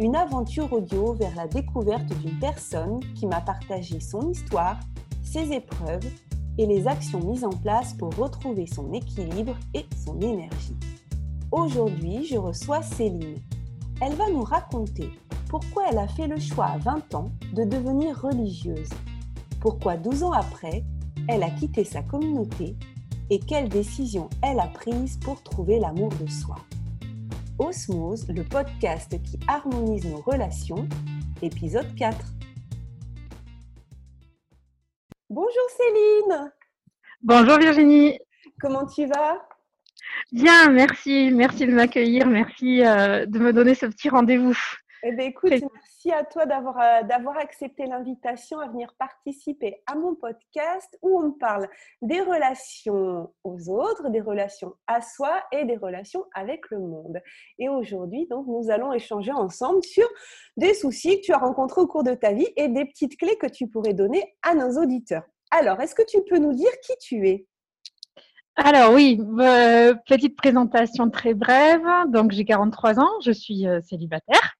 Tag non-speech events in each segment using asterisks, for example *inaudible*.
une aventure audio vers la découverte d'une personne qui m'a partagé son histoire, ses épreuves et les actions mises en place pour retrouver son équilibre et son énergie. Aujourd'hui, je reçois Céline. Elle va nous raconter pourquoi elle a fait le choix à 20 ans de devenir religieuse, pourquoi 12 ans après, elle a quitté sa communauté et quelles décisions elle a prises pour trouver l'amour de soi. Osmose, le podcast qui harmonise nos relations, épisode 4. Bonjour Céline. Bonjour Virginie. Comment tu vas? Bien, merci, merci de m'accueillir, merci euh, de me donner ce petit rendez-vous. Eh bien, écoute, merci à toi d'avoir, euh, d'avoir accepté l'invitation à venir participer à mon podcast où on parle des relations aux autres, des relations à soi et des relations avec le monde. Et aujourd'hui, donc, nous allons échanger ensemble sur des soucis que tu as rencontrés au cours de ta vie et des petites clés que tu pourrais donner à nos auditeurs. Alors, est-ce que tu peux nous dire qui tu es? Alors oui, euh, petite présentation très brève. Donc j'ai 43 ans, je suis euh, célibataire.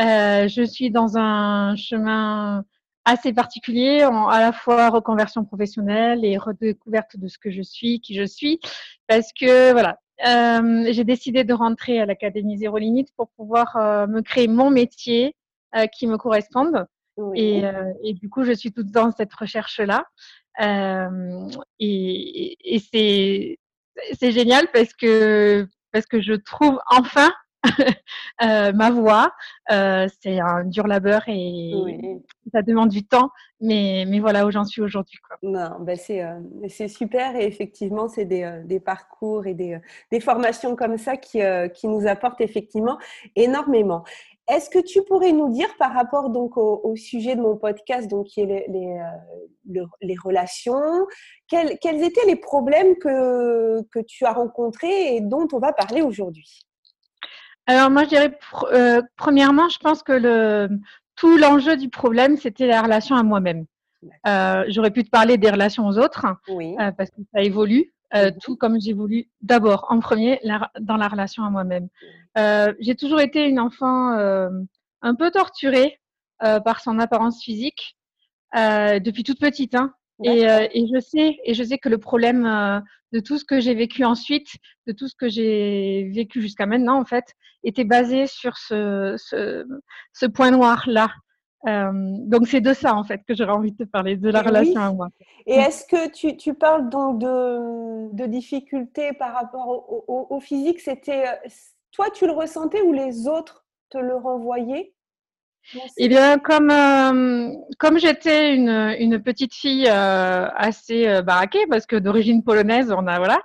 Euh, je suis dans un chemin assez particulier, en, à la fois reconversion professionnelle et redécouverte de ce que je suis, qui je suis, parce que voilà, euh, j'ai décidé de rentrer à l'Académie Zéro Limite pour pouvoir euh, me créer mon métier euh, qui me corresponde. Oui. Et, euh, et, du coup, je suis toute dans cette recherche-là. Euh, et, et c'est c'est génial parce que parce que je trouve enfin *laughs* euh, ma voix. Euh, c'est un dur labeur et Oui. ça demande du temps, mais, mais voilà où j'en suis aujourd'hui. Non, ben c'est, euh, c'est super et effectivement, c'est des, des parcours et des, des formations comme ça qui, qui nous apportent effectivement énormément. Est-ce que tu pourrais nous dire par rapport donc au, au sujet de mon podcast, donc qui est les, les, le- les relations, quels, quels étaient les problèmes que, que tu as rencontrés et dont on va parler aujourd'hui? Alors moi, je dirais, pr- euh, premièrement, je pense que le, tout l'enjeu du problème, c'était la relation à moi-même. Euh, J'aurais pu te parler des relations aux autres, Oui. euh, parce que ça évolue, euh, Mhm. tout comme j'évolue d'abord, en premier, la- dans la relation à moi-même. Euh, J'ai toujours été une enfant euh, un peu torturée euh, par son apparence physique, euh, depuis toute petite. Hein. Et, euh, et je sais, et je sais que le problème euh, de tout ce que j'ai vécu ensuite, de tout ce que j'ai vécu jusqu'à maintenant, en fait, était basé sur ce, ce, ce point noir là. Euh, donc c'est de ça en fait que j'aurais envie de te parler, de la Et relation oui. à moi. Et est-ce que tu, tu parles donc de, de difficultés par rapport au, au- au physique? C'était toi tu le ressentais ou les autres te le renvoyaient? Eh bien, comme euh, comme j'étais une, une petite fille euh, assez euh, baraquée, parce que d'origine polonaise, on a voilà,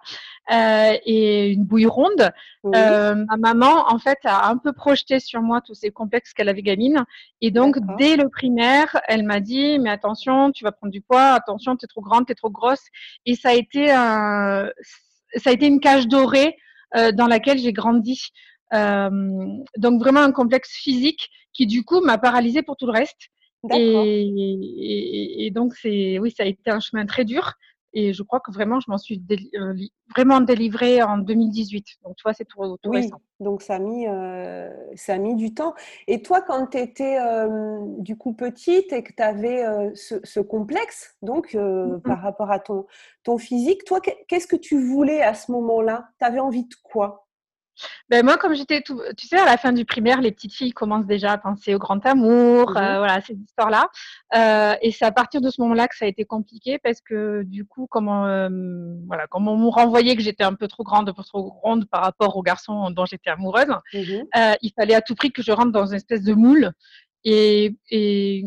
euh, et une bouille ronde, Oui, euh, ma maman en fait a un peu projeté sur moi tous ces complexes qu'elle avait gamine, et donc dès le primaire, elle m'a dit mais attention, tu vas prendre du poids, attention, t'es trop grande, t'es trop grosse, et ça a été un, ça a été une cage dorée euh, dans laquelle j'ai grandi. Euh, donc vraiment un complexe physique qui du coup m'a paralysée pour tout le reste. d'accord. Et, et, et donc c'est oui, ça a été un chemin très dur. Et je crois que vraiment, je m'en suis déli- euh, vraiment délivrée en 2018. Donc tu vois, c'est tout, tout Oui, récent. donc ça a mis, euh, ça a mis du temps. Et toi, quand tu étais du coup petite et que tu avais ce, ce complexe donc euh, Mhm. par rapport à ton, ton physique, toi, qu'est- qu'est-ce que tu voulais à ce moment-là? Tu avais envie de quoi? Ben moi, comme j'étais tout, tu sais, à la fin du primaire, les petites filles commencent déjà à penser au grand amour, Mhm. euh, voilà, ces histoires-là. Euh, et c'est à partir de ce moment-là que ça a été compliqué parce que du coup, comment, euh, voilà, comme on me renvoyait que j'étais un peu trop grande, un peu trop ronde par rapport aux garçons dont j'étais amoureuse, Mhm. euh, il fallait à tout prix que je rentre dans une espèce de moule. Et, et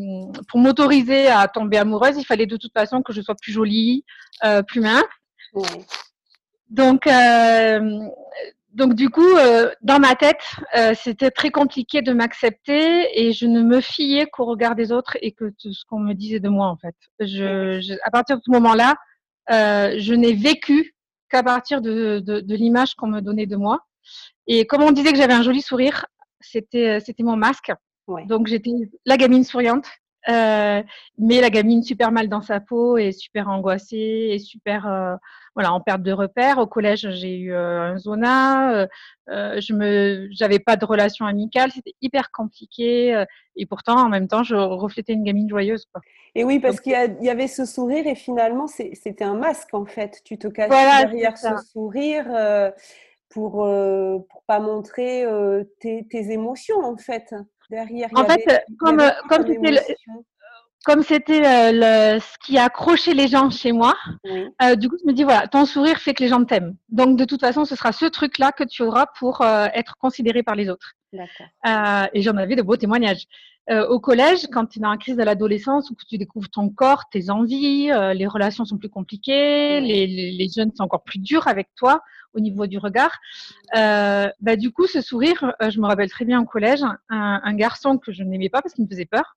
pour m'autoriser à tomber amoureuse, il fallait de toute façon que je sois plus jolie, euh, plus mince. Ouais. Donc, euh, donc du coup, euh, dans ma tête, euh, c'était très compliqué de m'accepter et je ne me fiais qu'au regard des autres et que tout ce qu'on me disait de moi en fait. Je, je à partir de ce moment-là, euh, je n'ai vécu qu'à partir de, de, de l'image qu'on me donnait de moi. Et comme on disait que j'avais un joli sourire, c'était c'était mon masque. Ouais. Donc j'étais la gamine souriante, euh, mais la gamine super mal dans sa peau et super angoissée et super euh, voilà en perte de repères. Au collège j'ai eu euh, un zona, je me j'avais pas de relation amicale, c'était hyper compliqué et pourtant en même temps je reflétais une gamine joyeuse quoi. Et oui, parce qu'il y, avait ce sourire et finalement, c'était un masque en fait. Tu te cachais voilà derrière ce sourire pour pour pas montrer tes, tes émotions en fait. Derrière, En fait, y comme avait quoi comme comme c'était le, comme c'était euh, le, ce qui accrochait les gens chez moi, Oui, euh, du coup, je me dis, voilà, ton sourire fait que les gens t'aiment. Donc, de toute façon, ce sera ce truc-là que tu auras pour euh, être considéré par les autres. Euh, et j'en avais de beaux témoignages. Euh, au collège, quand tu es dans la crise de l'adolescence, où que tu découvres ton corps, tes envies, euh, les relations sont plus compliquées, les, les, les jeunes sont encore plus durs avec toi au niveau du regard. Euh, bah, du coup, ce sourire, euh, je me rappelle très bien au collège, un, un garçon que je n'aimais pas parce qu'il me faisait peur,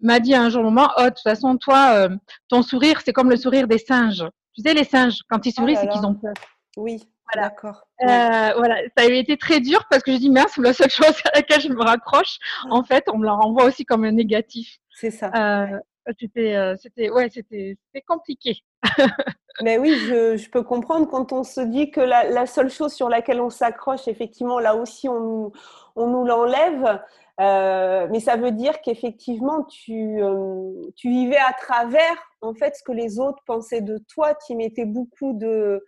m'a dit à un jour au moment, oh, de toute façon, toi, euh, ton sourire, c'est comme le sourire des singes. Tu sais, les singes, quand ils Oh sourient, c'est qu'ils ont peur. oui, Voilà. d'accord. Ouais. Euh, voilà, ça avait été très dur parce que je dis mince, la seule chose à laquelle je me raccroche, en fait, on me la renvoie aussi comme un négatif. C'est ça. Euh, c'était, euh, c'était, ouais, c'était, c'était compliqué. *laughs* Mais oui, je, je peux comprendre quand on se dit que la, la seule chose sur laquelle on s'accroche, effectivement, là aussi, on nous, on nous l'enlève. Euh, mais ça veut dire qu'effectivement, tu, euh, tu vivais à travers, en fait, ce que les autres pensaient de toi. Tu mettais beaucoup de,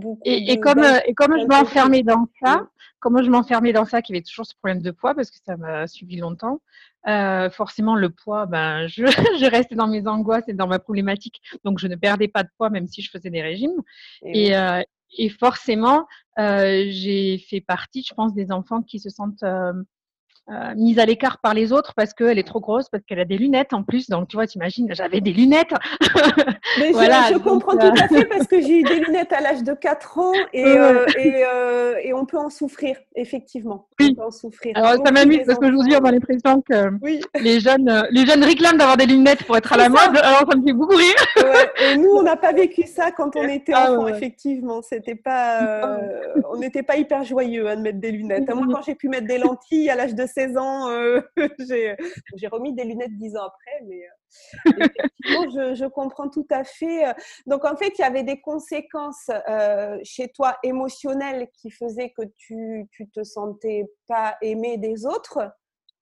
beaucoup Et, et comme, euh, et comme je m'enfermais dans ça, comme je m'enfermais dans ça, qu'il y avait toujours ce problème de poids parce que ça m'a suivi longtemps. Euh, forcément, le poids, ben, *laughs* je, je restais dans mes angoisses et dans ma problématique, donc je ne perdais pas de poids même si je faisais des régimes. Et Et, euh, et forcément, euh, j'ai fait partie, je pense, des enfants qui se sentent euh, mise à l'écart par les autres parce qu'elle est trop grosse, parce qu'elle a des lunettes en plus. Donc, tu vois, t'imagines, j'avais des lunettes. *laughs* Mais je, voilà. je donc, comprends euh, tout à fait parce que j'ai eu des lunettes à l'âge de 4 ans *laughs* et, euh, et, et on peut en souffrir, effectivement. On Oui. peut en souffrir. Alors, ça m'amuse parce qu'aujourd'hui, on a l'impression que Oui, les jeunes, les jeunes réclament d'avoir des lunettes pour être à la mode. Alors, ça me fait beaucoup rire. Ouais. Et nous, on n'a pas vécu ça quand on était Ah enfant, ouais, effectivement. C'était pas, Ah on n'était pas hyper joyeux hein, de mettre des lunettes. *laughs* Moi, quand j'ai pu mettre des lentilles à l'âge de 16 ans, euh, *laughs* j'ai j'ai remis des lunettes 10 ans après, mais euh, je, je comprends tout à fait. Donc, en fait, il y avait des conséquences euh, chez toi émotionnelles qui faisaient que tu, tu te sentais pas aimé des autres.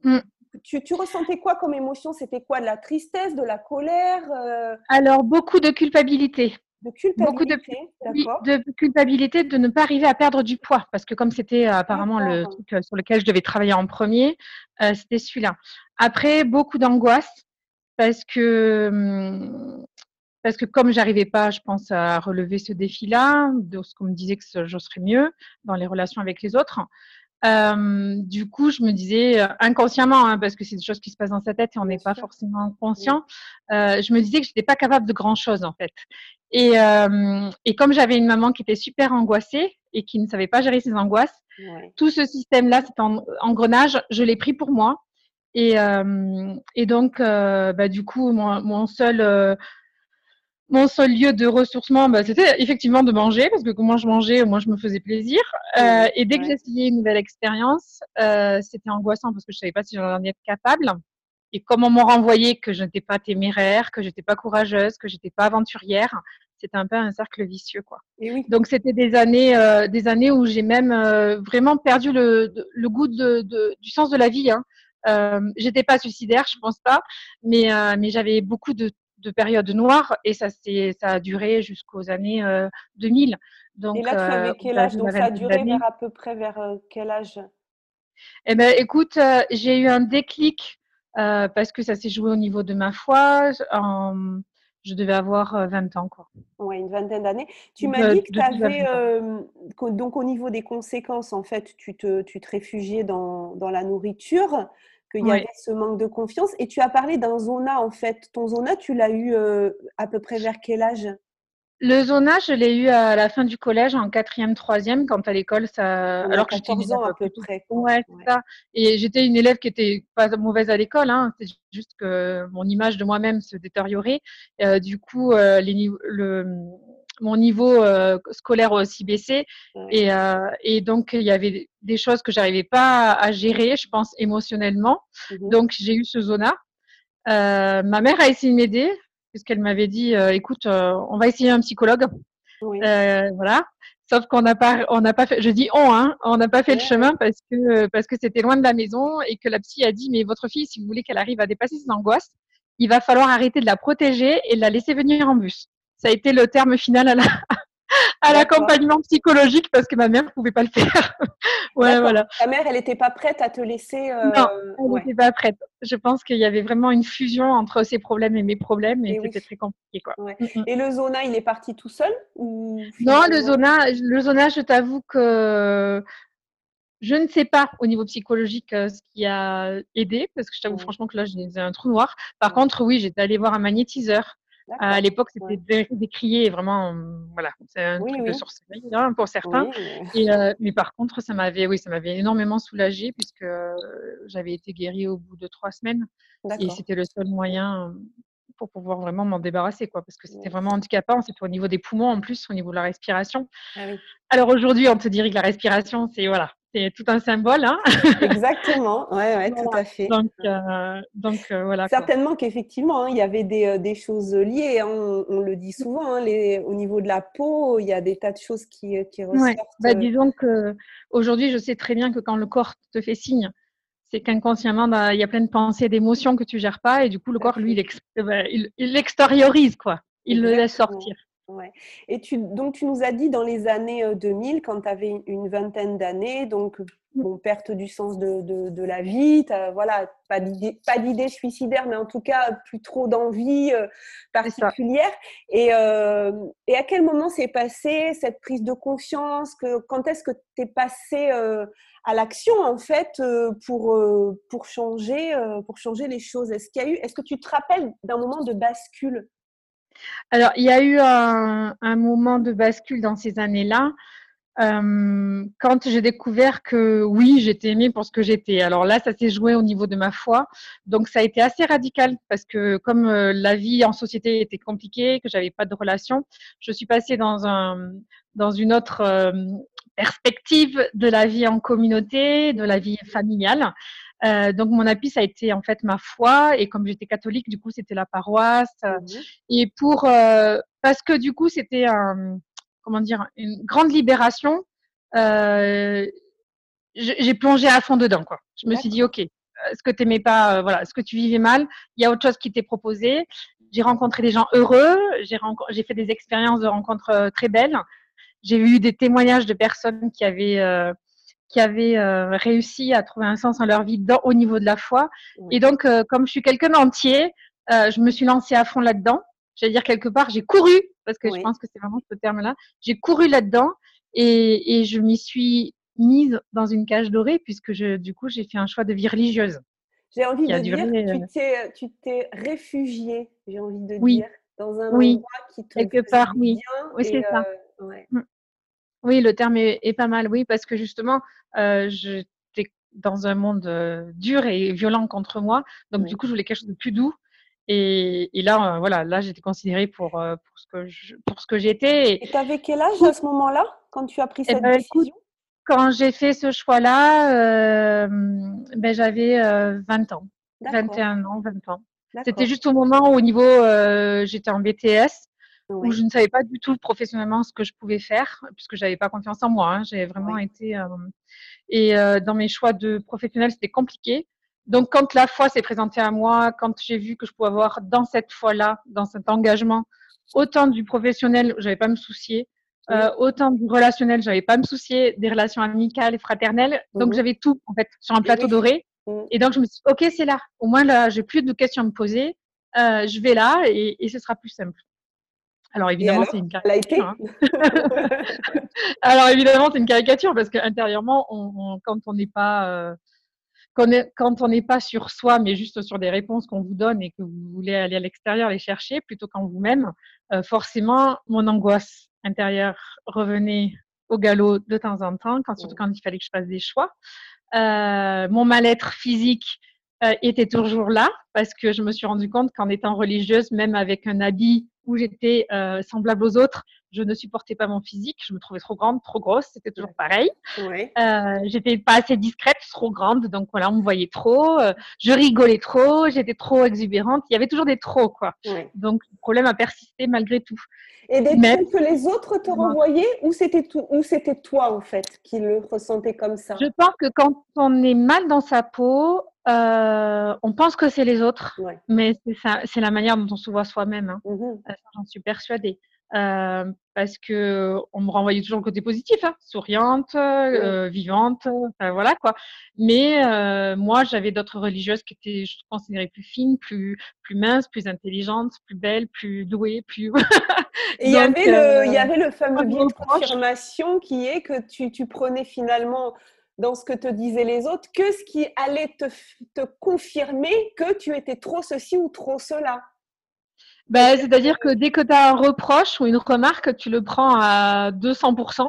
Mm. Tu, tu ressentais quoi comme émotion? C'était quoi? De la tristesse, de la colère, euh, Alors, beaucoup de culpabilité. De Beaucoup de, culpabilité D'accord. de culpabilité de ne pas arriver à perdre du poids. Parce que comme c'était euh, apparemment le truc euh, sur lequel je devais travailler en premier, euh, c'était celui-là. Après, beaucoup d'angoisse parce que parce que comme j'arrivais pas, je pense, à relever ce défi-là, de ce qu'on me disait que je serais mieux dans les relations avec les autres, euh, du coup, je me disais euh, inconsciemment, hein, parce que c'est des choses qui se passent dans sa tête et on n'est pas forcément conscient, euh, je me disais que j'étais pas capable de grand-chose en fait. Et, euh, et comme j'avais une maman qui était super angoissée et qui ne savait pas gérer ses angoisses, Ouais. tout ce système-là, cet en- engrenage, je l'ai pris pour moi. Et, euh, et donc, bah, du coup, mon, mon seul, euh, mon seul lieu de ressourcement, bah, c'était effectivement de manger, parce que moins je mangeais, moins je me faisais plaisir. Euh, et dès que j'essayais une nouvelle expérience, euh, c'était angoissant parce que je savais pas si j'en étais capable. Et comme on m'a renvoyé que je n'étais pas téméraire, que j'étais pas courageuse, que j'étais pas aventurière, c'était un peu un cercle vicieux, quoi. Et oui. Donc c'était des années, euh, des années où j'ai même vraiment perdu le, goût de, de- du sens de la vie. Hein. Euh, J'étais pas suicidaire, je pense pas, mais euh, mais j'avais beaucoup de, de périodes noires et ça c'est ça a duré jusqu'aux années euh, 2000. Et Donc là, tu euh, avais au quel delà âge? Donc, ça a duré vers à peu près vers euh, quel âge? Eh ben, écoute, euh, j'ai eu un déclic euh, parce que ça s'est joué au niveau de ma foi. En- je devais avoir euh, 20 ans, quoi. Ouais, une vingtaine d'années. Tu m'as dit que tu 12 à avais, 20 ans. euh, qu'au- donc au niveau des conséquences, en fait, tu te, tu te réfugiais dans, dans la nourriture, qu'il y Oui. avait ce manque de confiance. Et tu as parlé d'un zona, en fait. Ton zona, tu l'as eu euh, à peu près vers quel âge? Le zona, je l'ai eu à la fin du collège, en quatrième, troisième, quand à l'école, ça. alors que j'étais ans à peu près. Ouais, c'est ça. Et j'étais une élève qui était pas mauvaise à l'école. Hein. C'est juste que mon image de moi-même se détériorait. Euh, du coup, euh, les le, mon niveau euh, scolaire aussi baissé. Et, euh, et, donc, il y avait des choses que j'arrivais pas à gérer, je pense, émotionnellement. Mmh donc, j'ai eu ce zona. Euh, ma mère a essayé de m'aider puisqu'elle m'avait dit, euh, écoute, euh, on va essayer un psychologue. Euh, voilà. Sauf qu'on n'a pas, on n'a pas fait. Je dis on, hein, on n'a pas fait le chemin parce que parce que c'était loin de la maison et que la psy a dit, mais votre fille, si vous voulez qu'elle arrive à dépasser ses angoisses, il va falloir arrêter de la protéger et de la laisser venir en bus. Ça a été le terme final à la, à l'accompagnement psychologique parce que ma mère ne pouvait pas le faire. *laughs* ouais, voilà. Ta mère, elle n'était pas prête à te laisser. Euh... Non, elle n'était pas prête. Je pense qu'il y avait vraiment une fusion entre ses problèmes et mes problèmes et, c'était très compliqué. Quoi. Ouais. Mm, mm. Et le zona, il est parti tout seul ou Non, le zona, le zona, je t'avoue que je ne sais pas au niveau psychologique euh, ce qui a aidé, parce que je t'avoue franchement que là j'ai un trou noir. Par contre, oui, j'étais allée voir un magnétiseur à l'époque, c'était décrié vraiment, voilà, c'est un truc de sorcellerie hein, pour certains. Et, euh, mais par contre, ça m'avait, oui, ça m'avait énormément soulagée puisque euh, j'avais été guérie au bout de trois semaines et c'était le seul moyen euh, pour pouvoir vraiment m'en débarrasser, quoi, parce que c'était vraiment handicapant. C'était au niveau des poumons en plus, au niveau de la respiration. Ah Alors aujourd'hui, on te dirait que la respiration, c'est voilà, c'est tout un symbole. Hein Exactement, ouais, ouais, *laughs* tout à fait. Donc, euh, donc euh, voilà. Certainement qu'effectivement, hein, il y avait des, euh, des choses liées. Hein, on, le dit souvent, hein, les, au niveau de la peau, il y a des tas de choses qui, qui ressortent. Bah, disons que aujourd'hui, je sais très bien que quand le corps te fait signe, c'est qu'inconsciemment, bah, il y a plein de pensées, d'émotions que tu gères pas, et du coup, le corps, lui, il, il l'extériorise, quoi. Il le laisse sortir. Ouais. Et tu, donc, tu nous as dit dans les années 2000, quand tu avais une vingtaine d'années, donc mmh. bon, perte du sens de, de, de la vie, voilà, pas d'idée suicidaire, mais en tout cas, plus trop d'envie euh, particulière. Et, euh, et, à quel moment s'est passée cette prise de conscience que, Quand est-ce que tu es passé euh, à l'action, en fait, pour, pour, changer, pour changer les choses? Est-ce qu'il y a eu, est-ce que tu te rappelles d'un moment de bascule? Alors, il y a eu un, moment de bascule dans ces années-là. Euh, quand j'ai découvert que oui, j'étais aimée pour ce que j'étais. Alors là, ça s'est joué au niveau de ma foi. Donc ça a été assez radical parce que comme euh, la vie en société était compliquée, que j'avais pas de relation, je suis passée dans un dans une autre euh, perspective de la vie en communauté, de la vie familiale. Euh, donc mon appui, ça a été en fait ma foi et comme j'étais catholique, du coup c'était la paroisse. Euh, mmh et pour euh, parce que du coup c'était un comment dire une grande libération. j'ai plongé à fond dedans quoi. Je me suis dit ok, ce que t'aimais pas, voilà, ce que tu vivais mal, il y a autre chose qui t'est proposé. J'ai rencontré des gens heureux, j'ai j'ai fait des expériences de rencontres très belles. J'ai eu des témoignages de personnes qui avaient qui avaient euh, réussi à trouver un sens dans leur vie dans, au niveau de la foi. Et donc, euh, comme je suis quelqu'un d'entier, euh, je me suis lancée à fond là-dedans. J'allais dire quelque part, j'ai couru, parce que je pense que c'est vraiment ce terme-là. J'ai couru là-dedans et, et je m'y suis mise dans une cage dorée puisque je, du coup, j'ai fait un choix de vie religieuse. J'ai envie de dire, tu t'es réfugiée, j'ai envie de dire, dans un endroit qui te quelque part, oui. oui, c'est ça. Ouais. Oui, le terme est, pas mal, oui, parce que justement, euh, j'étais dans un monde euh, dur et violent contre moi. Donc, du coup, je voulais quelque chose de plus doux. Et, là, euh, voilà, là, j'étais considérée pour, pour ce que je, pour ce que j'étais. Et tu avais quel âge à ce moment-là, quand tu as pris eh cette ben, décision? Quand j'ai fait ce choix-là, ben, j'avais 20 ans, 21 ans, 20 ans. C'était juste au moment où, au niveau, j'étais en BTS où je ne savais pas du tout professionnellement ce que je pouvais faire, puisque j'avais pas confiance en moi. Hein. J'ai vraiment été euh, et euh, dans mes choix de professionnel, c'était compliqué. Donc, quand la foi s'est présentée à moi, quand j'ai vu que je pouvais avoir dans cette foi-là, dans cet engagement, autant du professionnel, j'avais pas à me soucier, euh, autant du relationnel, j'avais pas à me soucier, des relations amicales et fraternelles. Donc, mmh j'avais tout en fait sur un plateau doré. Mmh. Et donc, je me suis dit, ok, c'est là. Au moins là, j'ai plus de questions à me poser. Euh, je vais là et, et ce sera plus simple. Alors évidemment, c'est une caricature. Hein. *laughs* alors évidemment, c'est une caricature parce qu'intérieurement, on, quand on n'est pas, euh, quand on n'est pas sur soi, mais juste sur des réponses qu'on vous donne et que vous voulez aller à l'extérieur les chercher plutôt qu'en vous-même, euh, forcément, mon angoisse intérieure revenait au galop de temps en temps, quand, surtout quand il fallait que je fasse des choix. Euh, mon mal-être physique était toujours là parce que je me suis rendu compte qu'en étant religieuse, même avec un habit où j'étais euh, semblable aux autres, je ne supportais pas mon physique. Je me trouvais trop grande, trop grosse. C'était toujours pareil. Ouais. Euh, j'étais pas assez discrète, trop grande. Donc voilà, on me voyait trop. Euh, je rigolais trop. J'étais trop exubérante. Il y avait toujours des trop, quoi. Donc le problème a persisté malgré tout. Et des Même... que les autres te renvoyaient ou c'était ou c'était toi en fait qui le ressentais comme ça? Je pense que quand on est mal dans sa peau, euh, on pense que c'est les autres, mais c'est la manière dont on se voit soi-même. Hein. Mmh euh, j'en suis persuadée. Euh, parce que on me renvoyait toujours le côté positif, hein, souriante, euh, vivante, enfin, voilà quoi. Mais euh, moi, j'avais d'autres religieuses qui étaient, je considérais plus fines, plus plus minces, plus intelligentes, plus belles, plus douées, plus. *laughs* Et il y avait le, il y avait le fameux biais de confirmation qui est que tu, tu prenais finalement dans ce que te disaient les autres que ce qui allait te, te confirmer que tu étais trop ceci ou trop cela. Ben, C'est-à-dire que dès que tu as un reproche ou une remarque, tu le prends à 200%.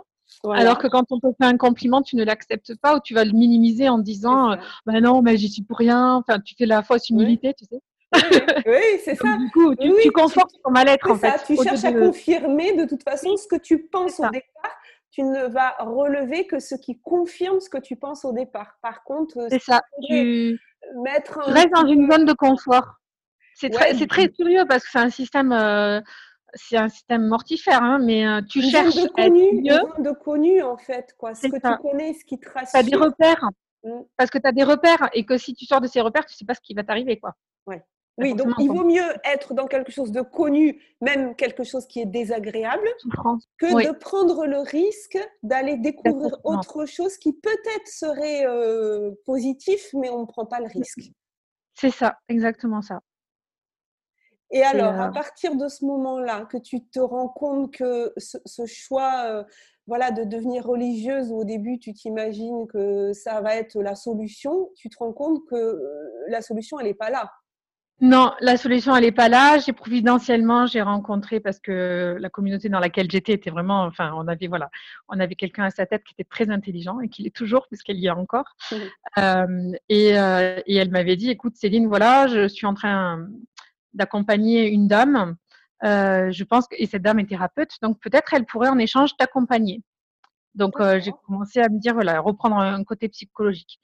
Alors que quand on te fait un compliment, tu ne l'acceptes pas ou tu vas le minimiser en disant ben non, mais j'y suis pour rien. Enfin, tu fais la fausse humilité, tu sais. Oui, c'est ça. Du coup, tu, confortes ton mal-être en fait. Tu cherches à confirmer de toute façon ce que tu penses au départ. Tu ne vas relever que ce qui confirme ce que tu penses au départ. Par contre, c'est ça. Tu mettre restes dans une zone de confort. C'est très, très curieux parce que c'est un système, euh, c'est un système mortifère, hein, mais euh, tu cherches de connu, de connu en fait, quoi. Ce que tu connais, ce qui te rassure. Tu as des repères, mmh. parce que tu as des repères et que si tu sors de ces repères, tu sais pas ce qui va t'arriver, quoi. Ouais. Oui, donc il vaut mieux être dans quelque chose de connu, même quelque chose qui est désagréable, que de prendre le risque d'aller découvrir autre chose qui peut-être serait euh, positif, mais on ne prend pas le risque. C'est ça, exactement ça. Et alors, à partir de ce moment-là, que tu te rends compte que ce, choix voilà, de devenir religieuse, où au début tu t'imagines que ça va être la solution, tu te rends compte que la solution, elle n'est pas là. Non, la solution, elle n'est pas là. J'ai providentiellement, j'ai rencontré parce que la communauté dans laquelle j'étais était vraiment, enfin, on avait voilà, on avait quelqu'un à sa tête qui était très intelligent et qui l'est toujours puisqu'elle y est encore. *laughs* Mmh. et, et, elle m'avait dit, écoute, Céline, voilà, je suis en train d'accompagner une dame. Euh, je pense que et cette dame est thérapeute, donc peut-être elle pourrait en échange t'accompagner. Donc euh, j'ai commencé à me dire voilà reprendre un côté psychologique.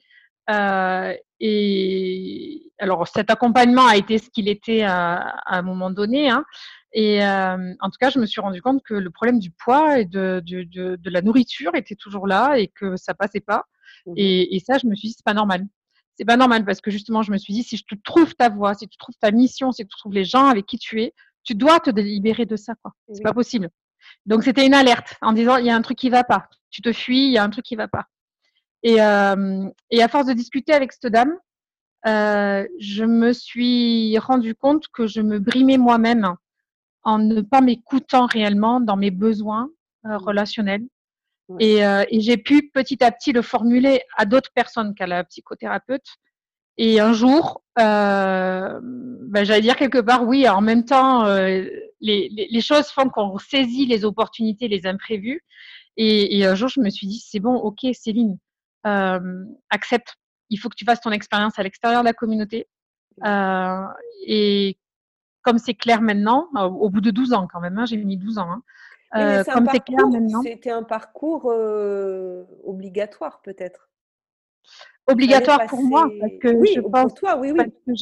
Euh, et alors cet accompagnement a été ce qu'il était à, un moment donné. Hein, et en tout cas, je me suis rendu compte que le problème du poids et de, de, de, la nourriture était toujours là et que ça passait pas. Mmh et, et, ça, je me suis dit, c'est pas normal c'est pas normal parce que justement, je me suis dit, si je te trouve ta voix, si tu trouves ta mission, si tu trouves les gens avec qui tu es, tu dois te délibérer de ça, quoi. C'est pas possible. Donc, c'était une alerte en disant, il y a un truc qui va pas. Tu te fuis, il y a un truc qui va pas. Et, euh, et à force de discuter avec cette dame, euh, je me suis rendu compte que je me brimais moi-même en ne pas m'écoutant réellement dans mes besoins euh, relationnels, euh, et, j'ai pu petit à petit le formuler à d'autres personnes qu'à la psychothérapeute. Et un jour, euh, ben, j'allais dire quelque part, oui, en même temps, euh, les, les, choses font qu'on saisit les opportunités, les imprévus. Et, et, un jour, je me suis dit, c'est bon, ok, Céline, accepte. Il faut que tu fasses ton expérience à l'extérieur de la communauté. Euh, et comme c'est clair maintenant, au bout de 12 ans quand même, hein, j'ai mis 12 ans, hein, euh, comme clair maintenant. C'était un parcours euh, obligatoire peut-être. Obligatoire pour moi parce que oui, je pense, pour toi, oui, oui.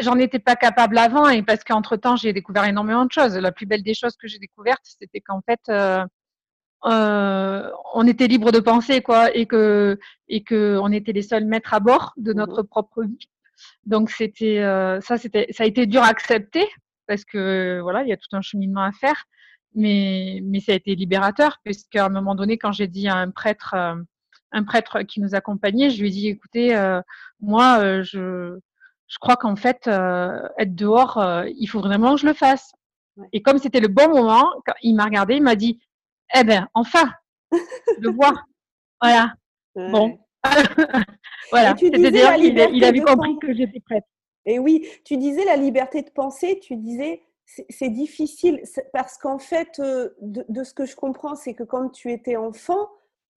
j'en étais pas capable avant et parce qu'entre temps j'ai découvert énormément de choses. La plus belle des choses que j'ai découvertes, c'était qu'en fait euh, on était libre de penser quoi et que et que on était les seuls maîtres à bord de mmh notre propre vie. Donc c'était ça c'était ça a été dur à accepter parce que voilà il y a tout un cheminement à faire mais, mais ça a été libérateur, puisqu'à un moment donné, quand j'ai dit à un prêtre, euh, un prêtre qui nous accompagnait, je lui ai dit, écoutez, euh, moi, euh, je, je crois qu'en fait, être dehors, il faut vraiment que je le fasse. Et comme c'était le bon moment, il m'a regardé, il m'a dit, eh ben, enfin, le voir. Voilà. Bon, *laughs* voilà, c'est-à-dire qu'il avait compris que j'étais prête. Et oui, tu disais la liberté de penser, tu disais c'est difficile parce qu'en fait, euh, de, ce que je comprends, c'est que quand tu étais enfant,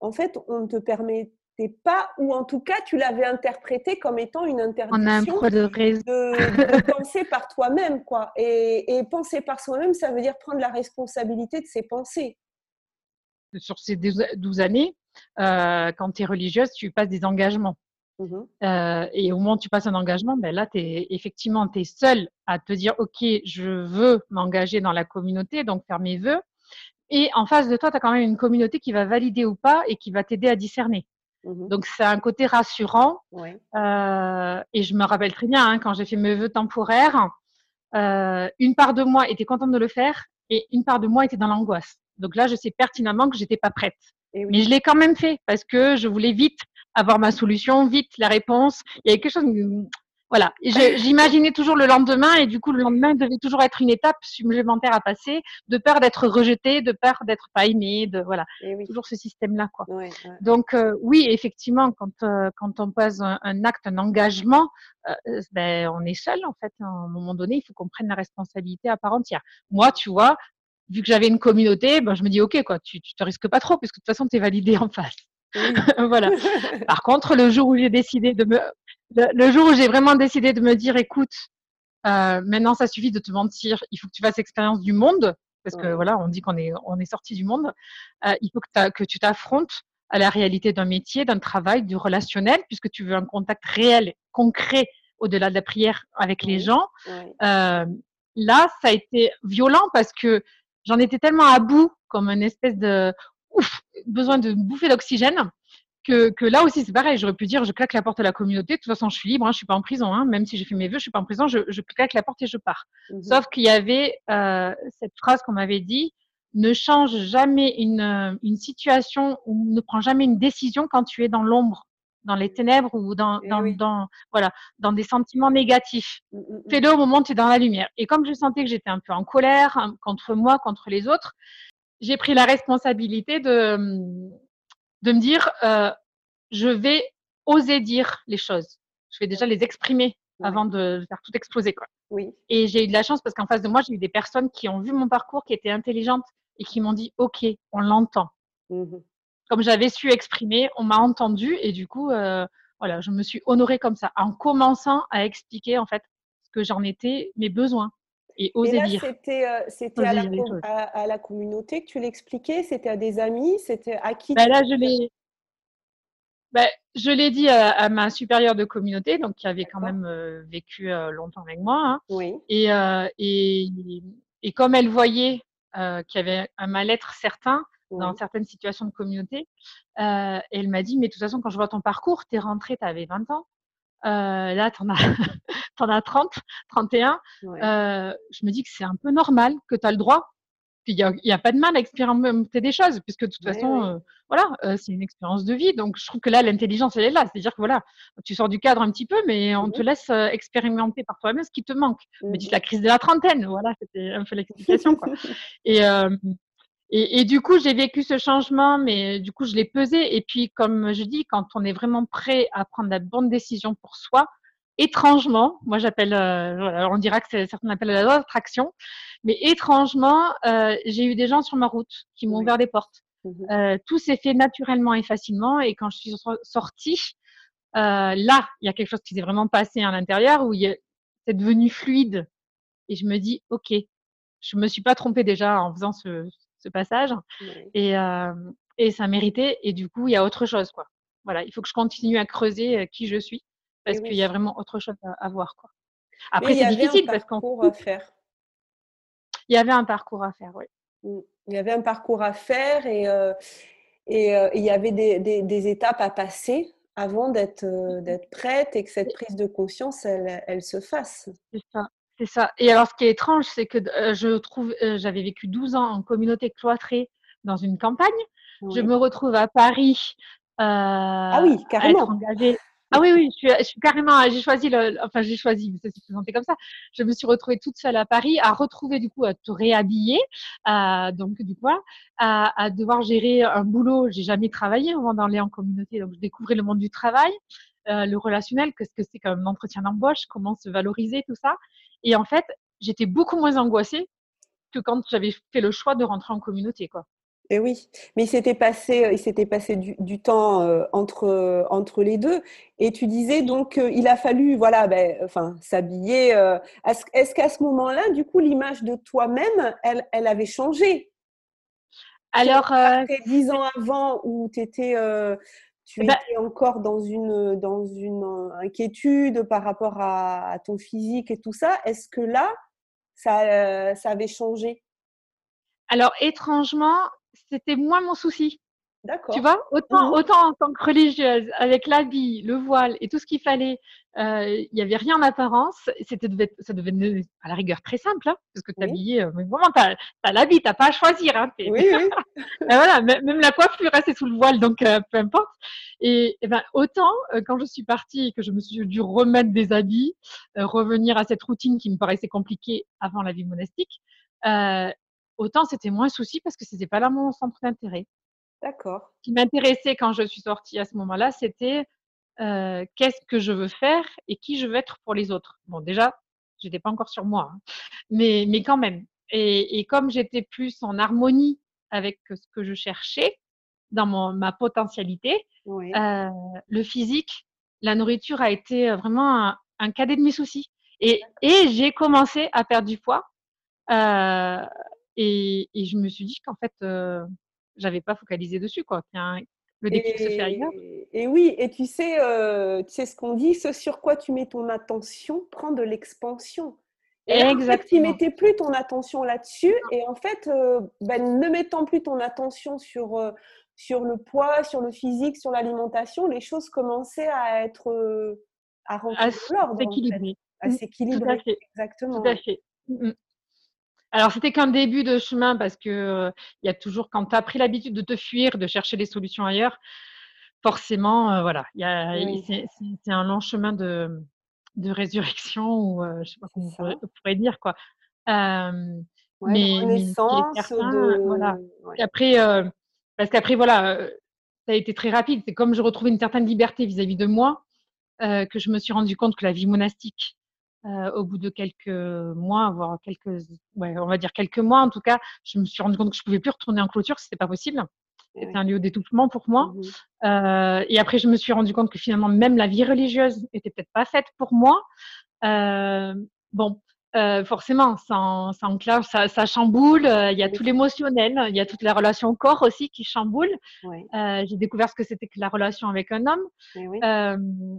en fait, on ne te permettait pas, ou en tout cas, tu l'avais interprété comme étant une interdiction de, *laughs* penser par toi-même, quoi. Et, penser par soi-même, ça veut dire prendre la responsabilité de ses pensées. Sur ces 12 années, euh, quand tu es religieuse, tu passes des engagements. Mmh euh, et au moment où tu passes un engagement, ben là, es, effectivement, tu es seul à te dire, OK, je veux m'engager dans la communauté, donc faire mes vœux. Et en face de toi, tu as quand même une communauté qui va valider ou pas et qui va t'aider à discerner. Mmh donc, c'est un côté rassurant. Euh, et je me rappelle très bien, hein, quand j'ai fait mes vœux temporaires, euh, une part de moi était contente de le faire et une part de moi était dans l'angoisse. Donc là, je sais pertinemment que j'étais pas prête. Mais je l'ai quand même fait parce que je voulais vite avoir ma solution, vite la réponse. Il y avait quelque chose. Voilà. *laughs* J'imaginais toujours le lendemain et du coup, le lendemain devait toujours être une étape supplémentaire à passer, de peur d'être rejeté, de peur d'être pas aimé, de voilà. Toujours ce système-là, quoi. Donc euh, oui, effectivement, quand euh, quand on pose un, acte, un engagement, euh, ben on est seul en fait. À un moment donné, il faut qu'on prenne la responsabilité à part entière. Moi, tu vois, vu que j'avais une communauté, ben, je me dis ok quoi, tu, tu te risques pas trop puisque de toute façon tu es validé en face. *laughs* voilà. *laughs* Par contre, le jour où j'ai décidé de me, le, jour où j'ai vraiment décidé de me dire, écoute, euh, maintenant ça suffit de te mentir, il faut que tu fasses l'expérience du monde, parce que voilà, on dit qu'on est, on est sorti du monde. Euh, il faut que, que tu t'affrontes à la réalité d'un métier, d'un travail, du relationnel, puisque tu veux un contact réel, concret, au-delà de la prière avec les gens. Euh, là, ça a été violent parce que j'en étais tellement à bout, comme une espèce de ouf, besoin de bouffer d'oxygène. Que, que, là aussi, c'est pareil. J'aurais pu dire, je claque la porte à la communauté. De toute façon, je suis libre. Hein, je suis pas en prison. Hein, même si j'ai fait mes vœux, je suis pas en prison. Je, je claque la porte et je pars. Mmh Sauf qu'il y avait euh, cette phrase qu'on m'avait dit ne change jamais une, une situation ou ne prends jamais une décision quand tu es dans l'ombre, dans les ténèbres ou dans, eh dans, dans, voilà, dans des sentiments négatifs. Mmh, mmh, Fais-le au moment où tu es dans la lumière. Et comme je sentais que j'étais un peu en colère hein, contre moi, contre les autres, j'ai pris la responsabilité de, de me dire, euh, je vais oser dire les choses. Je vais déjà les exprimer avant de faire tout exploser. Quoi. Oui. Et j'ai eu de la chance parce qu'en face de moi, j'ai eu des personnes qui ont vu mon parcours, qui étaient intelligentes et qui m'ont dit, OK, on l'entend. Mmh comme j'avais su exprimer, on m'a entendu et du coup, euh, voilà, je me suis honorée comme ça, en commençant à expliquer en fait ce que j'en étais, mes besoins et oser dire. C'était, euh, c'était à, la, communauté que tu l'expliquais C'était à des amis C'était à qui bah Là, je l'ai, bah, je l'ai dit à, ma supérieure de communauté, donc qui avait quand même euh, vécu euh, longtemps avec moi. Hein. Oui. Et, et, et, comme elle voyait qu'il y avait un mal-être certain dans certaines situations de communauté, elle m'a dit, mais de toute façon, quand je vois ton parcours, tu es rentrée, tu avais 20 ans. Euh, là, tu en, en, as 30, 31. Euh, je me dis que c'est un peu normal, que tu as le droit. Il n'y a, a, pas de mal à expérimenter des choses, puisque de toute façon, euh, voilà, euh, c'est une expérience de vie. Donc, je trouve que là, l'intelligence, elle est là. C'est-à-dire que voilà, tu sors du cadre un petit peu, mais on te laisse euh, expérimenter par toi-même ce qui te manque. On me dit la crise de la trentaine. Voilà, c'était un peu l'explication. *laughs* Et, et, et, du coup, j'ai vécu ce changement, mais du coup, je l'ai pesé. Et puis, comme je dis, quand on est vraiment prêt à prendre la bonne décision pour soi, étrangement, moi j'appelle, euh, on dira que certains appellent la loi d'attraction, mais étrangement, euh, j'ai eu des gens sur ma route qui m'ont ouvert des portes. Mmh euh, tout s'est fait naturellement et facilement. Et quand je suis sortie, euh, là, il y a quelque chose qui s'est vraiment passé à l'intérieur où c'est devenu fluide. Et je me dis, ok, je me suis pas trompée déjà en faisant ce, ce passage. Et, euh, et ça méritait. Et du coup, il y a autre chose, quoi. Voilà, il faut que je continue à creuser euh, qui je suis parce qu'il y a vraiment autre chose à, voir, quoi. Après, c'est difficile parce qu'on à faire. Il y avait un parcours à faire, oui. Mmh. Il y avait un parcours à faire et, euh, et, il y avait des, des, étapes à passer avant d'être d'être prête et que cette prise de conscience, elle, elle se fasse. C'est ça. C'est ça. Et alors, ce qui est étrange, c'est que euh, je trouve, euh, j'avais vécu 12 ans en communauté cloîtrée dans une campagne. Je me retrouve à Paris. Euh, ah oui, carrément. À engagée Ah oui, oui, je suis, carrément, j'ai choisi le, enfin, j'ai choisi, ça s'est présenté comme ça. Je me suis retrouvée toute seule à Paris, à retrouver, du coup, à te réhabiller, donc, du coup, à, à, devoir gérer un boulot. J'ai jamais travaillé avant d'aller en communauté, donc je découvrais le monde du travail, euh, le relationnel, qu'est-ce que c'est comme entretien d'embauche, comment se valoriser, tout ça. Et en fait, j'étais beaucoup moins angoissée que quand j'avais fait le choix de rentrer en communauté, quoi. Et oui, mais il s'était passé, il s'était passé du, temps euh, entre, entre les deux. Et tu disais donc il a fallu, voilà, ben, enfin, s'habiller. Euh, est-ce qu'à ce moment-là, du coup, l'image de toi-même, elle, elle avait changé? Alors, euh, dix ans avant où tu étais, tu ben étais encore dans une, dans une inquiétude par rapport à, à ton physique et tout ça. Est-ce que là, ça, ça avait changé? Alors, étrangement, c'était moins mon souci. D'accord. Tu vois, autant, mmh autant en tant que religieuse, avec l'habit, le voile et tout ce qu'il fallait, euh, il n'y avait rien en apparence. C'était, ça devait être à la rigueur très simple, hein, parce que t'habiller, euh, mais vraiment, t'as, as l'habit, t'as pas à choisir. Hein, oui, *laughs* oui. voilà, même la coiffure, c'est sous le voile, donc euh, peu importe. Et, ben, autant quand je suis partie et que je me suis dû remettre des habits, revenir à cette routine qui me paraissait compliquée avant la vie monastique, autant c'était moins souci parce que c'était pas là mon centre d'intérêt. D'accord. Ce qui m'intéressait quand je suis sortie à ce moment-là, c'était euh, qu'est-ce que je veux faire et qui je veux être pour les autres. Bon, déjà, j'étais pas encore sur moi, hein, mais, mais quand même. Et, et comme j'étais plus en harmonie avec ce que je cherchais dans mon, ma potentialité, euh, le physique, la nourriture a été vraiment un, un cadet de mes soucis. Et, et j'ai commencé à perdre du poids. Euh, et, et, je me suis dit qu'en fait, euh, j'avais pas focalisé dessus, quoi. le déclic se fait ailleurs. Et oui, et tu sais, euh, tu sais ce qu'on dit, ce sur quoi tu mets ton attention prend de l'expansion. Et en fait, tu mettais plus ton attention là-dessus. Et en fait, euh, ben, ne mettant plus ton attention sur, euh, sur le poids, sur le physique, sur l'alimentation, les choses commençaient à être à rentrer. À s'équilibrer. Exactement. Tout à fait. Alors, c'était qu'un début de chemin parce que il y a toujours, quand tu as pris l'habitude de te fuir, de chercher des solutions ailleurs, forcément, voilà, c'est un long chemin de, de résurrection ou je sais pas comment on pourrait, dire quoi. mais, voilà. Après, parce qu'après voilà, ça a été très rapide. C'est comme je retrouvais une certaine liberté vis-à-vis de moi que je me suis rendu compte que la vie monastique euh, au bout de quelques mois, voire quelques, ouais, on va dire quelques mois en tout cas, je me suis rendu compte que je pouvais plus retourner en clôture, c'était pas possible. C'était un lieu d'étouffement pour moi. Mmh euh, et après, je me suis rendu compte que finalement, même la vie religieuse était peut-être pas faite pour moi. Euh, bon, euh, forcément, ça, ça enclenche, ça, ça chamboule. Euh, il y a tout l'émotionnel, il y a toute la relation au corps aussi qui chamboule. Euh, J'ai découvert ce que c'était que la relation avec un homme. Euh,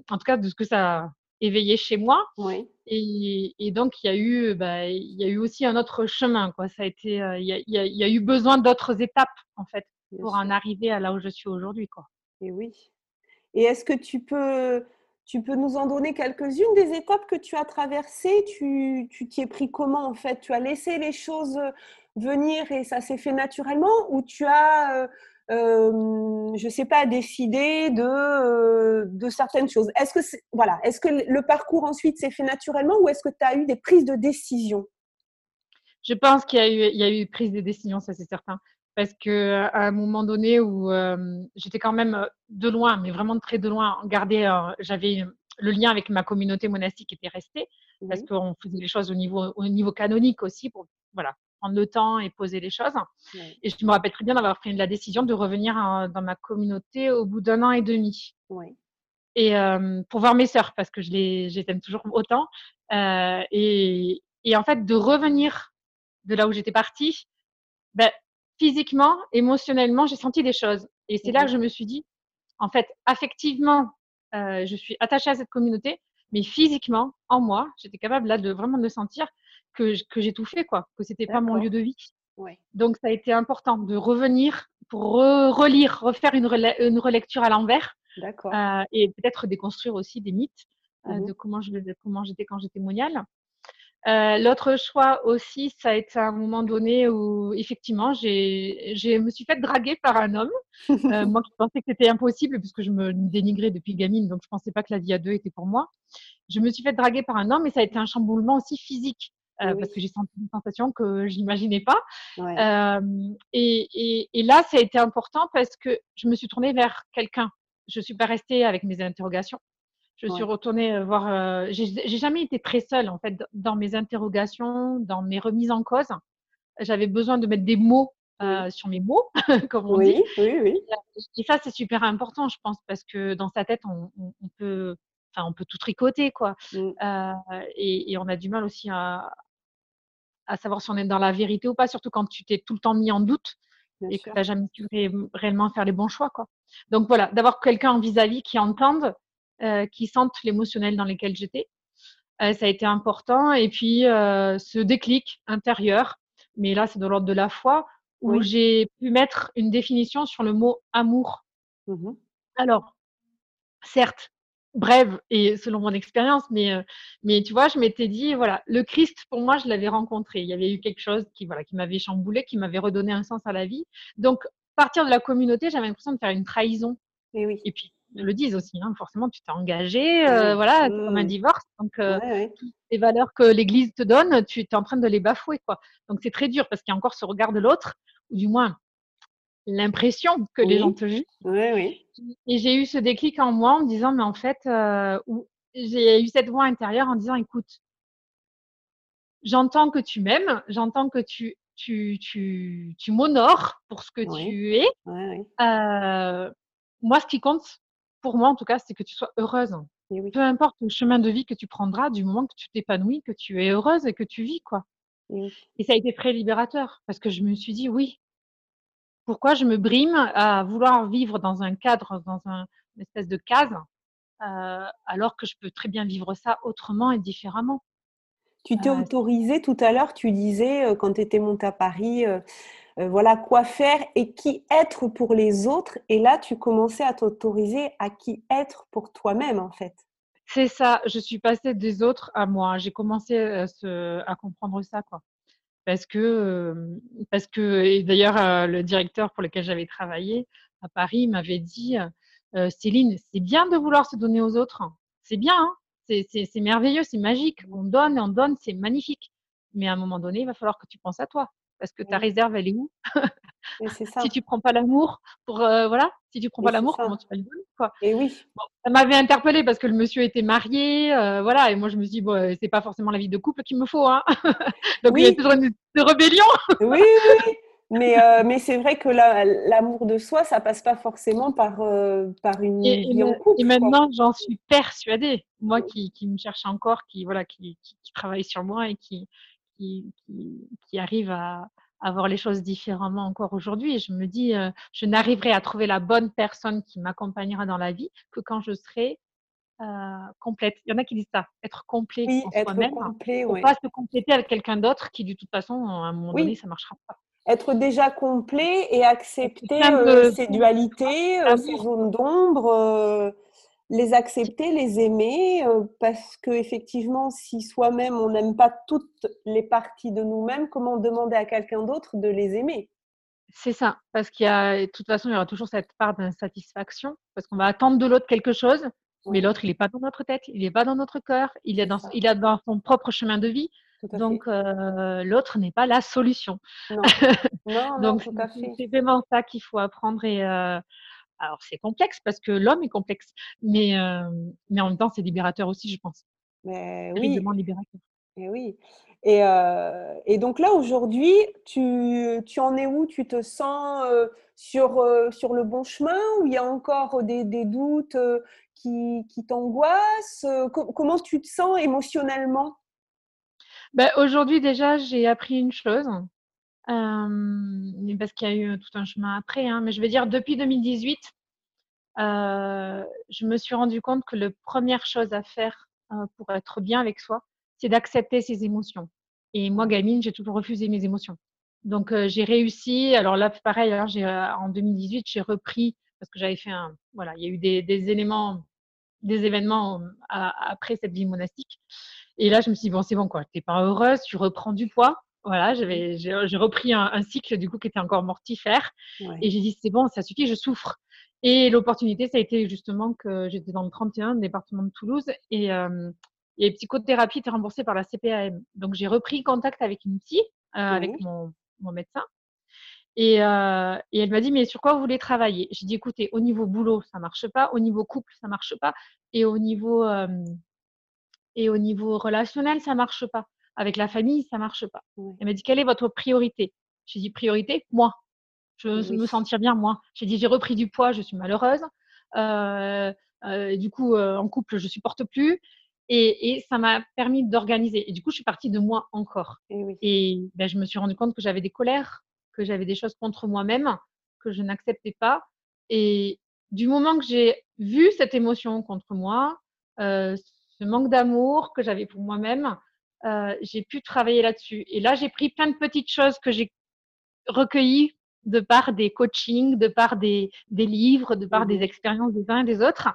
en tout cas, de ce que ça éveillé chez moi. Oui. Et, et, donc, il y, a eu, bah, il y a eu aussi un autre chemin. Quoi. Ça a été, euh, il, y a, il, y a, eu besoin d'autres étapes, en fait, pour en arriver à là où je suis aujourd'hui. Quoi. Et oui. Et est-ce que tu peux, tu peux nous en donner quelques-unes des étapes que tu as traversées? Tu t'y es pris comment, en fait? Tu as laissé les choses venir et ça s'est fait naturellement Ou tu as... Euh, je ne sais pas, décider de, de certaines choses. Est-ce que, voilà, est-ce que le parcours ensuite s'est fait naturellement ou est-ce que tu as eu des prises de décision? Je pense qu'il y a eu, il y a eu prise de décision, ça c'est certain. Parce que à un moment donné où j'étais quand même de loin, mais vraiment de très de loin, gardé, j'avais le lien avec ma communauté monastique était resté, parce qu'on faisait les choses au niveau, au niveau canonique aussi, pour voilà, prendre le temps et poser les choses. Et je me rappelle très bien d'avoir pris la décision de revenir dans ma communauté au bout d'un an et demi. Et euh, pour voir mes sœurs, parce que je les, je toujours autant. Euh, et, et, en fait, de revenir de là où j'étais partie, ben, physiquement, émotionnellement, j'ai senti des choses. Et c'est là que je me suis dit, en fait, affectivement, euh, je suis attachée à cette communauté, mais physiquement, en moi, j'étais capable là de vraiment de sentir que, que j'ai tout fait, quoi, que c'était pas mon lieu de vie. Donc, ça a été important de revenir pour relire, refaire une, une relecture à l'envers. Euh, et peut-être déconstruire aussi des mythes euh, mmh de comment j'étais quand j'étais moniale. Euh, l'autre choix aussi, ça a été à un moment donné où effectivement, je me suis fait draguer par un homme. Euh, *laughs* moi qui pensais que c'était impossible puisque je me dénigrais depuis gamine, donc je pensais pas que la vie à deux était pour moi. Je me suis fait draguer par un homme et ça a été un chamboulement aussi physique. Euh, parce que j'ai senti une sensation que je n'imaginais pas. Et, et, et, là, ça a été important parce que je me suis tournée vers quelqu'un. Je suis pas restée avec mes interrogations. Je suis retournée voir. Euh, j'ai jamais été très seule en fait dans mes interrogations, dans mes remises en cause. J'avais besoin de mettre des mots euh, sur mes mots, *laughs* comme on dit. Oui, oui. Et ça, c'est super important, je pense, parce que dans sa tête, on, on, peut, enfin, on peut tout tricoter, quoi. Mmh. Euh, et, et, on a du mal aussi à, à savoir si on est dans la vérité ou pas, surtout quand tu t'es tout le temps mis en doute et que tu n'as jamais pu réellement faire les bons choix. Quoi. Donc voilà, d'avoir quelqu'un en vis-à-vis qui entende, euh, qui sente l'émotionnel dans lequel j'étais, euh, ça a été important. Et puis euh, ce déclic intérieur, mais là c'est de l'ordre de la foi, où j'ai pu mettre une définition sur le mot amour. Mmh Alors, certes, brève et selon mon expérience, mais, euh, mais tu vois, je m'étais dit, voilà, le Christ, pour moi, je l'avais rencontré. Il y avait eu quelque chose qui, voilà, qui m'avait chamboulé, qui m'avait redonné un sens à la vie. Donc, partir de la communauté, j'avais l'impression de faire une trahison. Et, oui. et puis, ils le disent aussi, hein, forcément, tu t'es engagé, euh, voilà, comme un divorce. Donc, euh, les valeurs que l'Église te donne, tu es en train de les bafouer, quoi. Donc, c'est très dur parce qu'il y a encore ce regard de l'autre, ou du moins, l'impression que les gens te jugent. Oui, oui. Et j'ai eu ce déclic en moi en me disant, mais en fait, euh, j'ai eu cette voix intérieure en disant, écoute, j'entends que tu m'aimes, j'entends que tu, tu, tu, tu m'honores pour ce que tu es. Euh, moi, ce qui compte, pour moi en tout cas, c'est que tu sois heureuse. Peu importe le chemin de vie que tu prendras, du moment que tu t'épanouis, que tu es heureuse et que tu vis, quoi. Et ça a été très libérateur parce que je me suis dit, oui, pourquoi je me brime à vouloir vivre dans un cadre, dans un, une espèce de case, euh, alors que je peux très bien vivre ça autrement et différemment. Tu t'es euh, autorisé tout à l'heure, tu disais euh, quand tu étais montée à Paris, voilà quoi faire et qui être pour les autres. Et là, tu commençais à t'autoriser à qui être pour toi-même, en fait. C'est ça, je suis passée des autres à moi. J'ai commencé à, à comprendre ça, quoi parce que, parce que et d'ailleurs, le directeur pour lequel j'avais travaillé à Paris m'avait dit Céline, c'est bien de vouloir se donner aux autres. C'est bien, hein c'est merveilleux, c'est magique. On donne et on donne, c'est magnifique. Mais à un moment donné, il va falloir que tu penses à toi. Parce que ta réserve, elle est où? Si tu prends pas l'amour pour euh, voilà, si tu prends pas l'amour, comment tu vas le donner quoi Et oui. ça m'avait interpellée parce que le monsieur était marié, euh, voilà, et moi je me suis dit bon, euh, c'est pas forcément la vie de couple qu'il me faut, hein. *laughs* Donc il y a toujours une, rébellion. oui, oui. Mais, mais c'est vrai que l'amour de soi, ça passe pas forcément par, par une vie en couple. Et maintenant, j'en suis persuadée. Moi qui, qui, me cherche encore, qui, voilà, qui, qui, qui travaille sur moi et qui, qui, qui, arrive à, voir les choses différemment encore aujourd'hui. Et je me dis, euh, je n'arriverai à trouver la bonne personne qui m'accompagnera dans la vie que quand je serai euh, complète. Il y en a qui disent ça, être complet oui, en soi-même. Complet, pas se compléter avec quelqu'un d'autre qui, de toute façon, à un moment donné, ça ne marchera pas. Être déjà complet et accepter euh, ses dualités, ses zones d'ombre les accepter, les aimer, euh, parce que effectivement, si soi-même on n'aime pas toutes les parties de nous-mêmes, comment demander à quelqu'un d'autre de les aimer? C'est ça, parce qu'il y a, de toute façon, il y aura toujours cette part d'insatisfaction, parce qu'on va attendre de l'autre quelque chose, mais l'autre, il n'est pas dans notre tête, il n'est pas dans notre cœur, il est dans, il est dans son propre chemin de vie. Donc, euh, l'autre n'est pas la solution. Non, *laughs* non, Donc, c'est vraiment ça qu'il faut apprendre et, euh, alors c'est complexe parce que l'homme est complexe, mais, euh, mais en même temps c'est libérateur aussi, je pense. Mais oui. libérateur. Et oui. Et, euh, et donc là aujourd'hui, tu, tu, en es où? Tu te sens euh, sur, sur le bon chemin ou il y a encore des, des doutes qui, qui t'angoissent? Comment tu te sens émotionnellement? Ben, Aujourd'hui déjà, j'ai appris une chose, parce qu'il y a eu tout un chemin après. Hein, mais je vais dire, depuis 2018, euh, je me suis rendu compte que la première chose à faire euh, pour être bien avec soi, c'est d'accepter ses émotions. Et moi, gamine, j'ai toujours refusé mes émotions. Donc, euh, j'ai réussi. Alors là, pareil, alors, j'ai, en 2018, j'ai repris parce que j'avais fait un. Voilà, il y a eu des, des éléments, des événements après cette vie monastique. Et là, je me suis dit, bon, c'est bon, quoi. T'es pas heureuse, tu reprends du poids. Voilà, j'avais, j'ai repris un, cycle, du coup, qui était encore mortifère. Et j'ai dit, c'est bon, ça suffit, je souffre. Et l'opportunité, ça a été justement que j'étais dans le 31, département de Toulouse, et, euh, et psychothérapie était remboursée par la CPAM. Donc, j'ai repris contact avec une psy, euh, avec mon, mon médecin. Et, euh, et, elle m'a dit, mais sur quoi vous voulez travailler? J'ai dit, écoutez, au niveau boulot, ça marche pas. Au niveau couple, ça marche pas. Et au niveau, euh, et au niveau relationnel, ça marche pas. Avec la famille, ça marche pas. Elle m'a dit, quelle est votre priorité? J'ai dit, priorité, moi. Je veux me sentir bien, moi. J'ai dit, j'ai repris du poids, je suis malheureuse. Euh, euh du coup, euh, en couple, je supporte plus. Et, et ça m'a permis d'organiser. Et du coup, je suis partie de moi encore. Et, et ben, je me suis rendu compte que j'avais des colères, que j'avais des choses contre moi-même, que je n'acceptais pas. Et du moment que j'ai vu cette émotion contre moi, euh, ce manque d'amour que j'avais pour moi-même, euh, j'ai pu travailler là-dessus. Et là, j'ai pris plein de petites choses que j'ai recueillies de par des coachings, de par des, des livres, de par des mmh expériences des uns et des autres.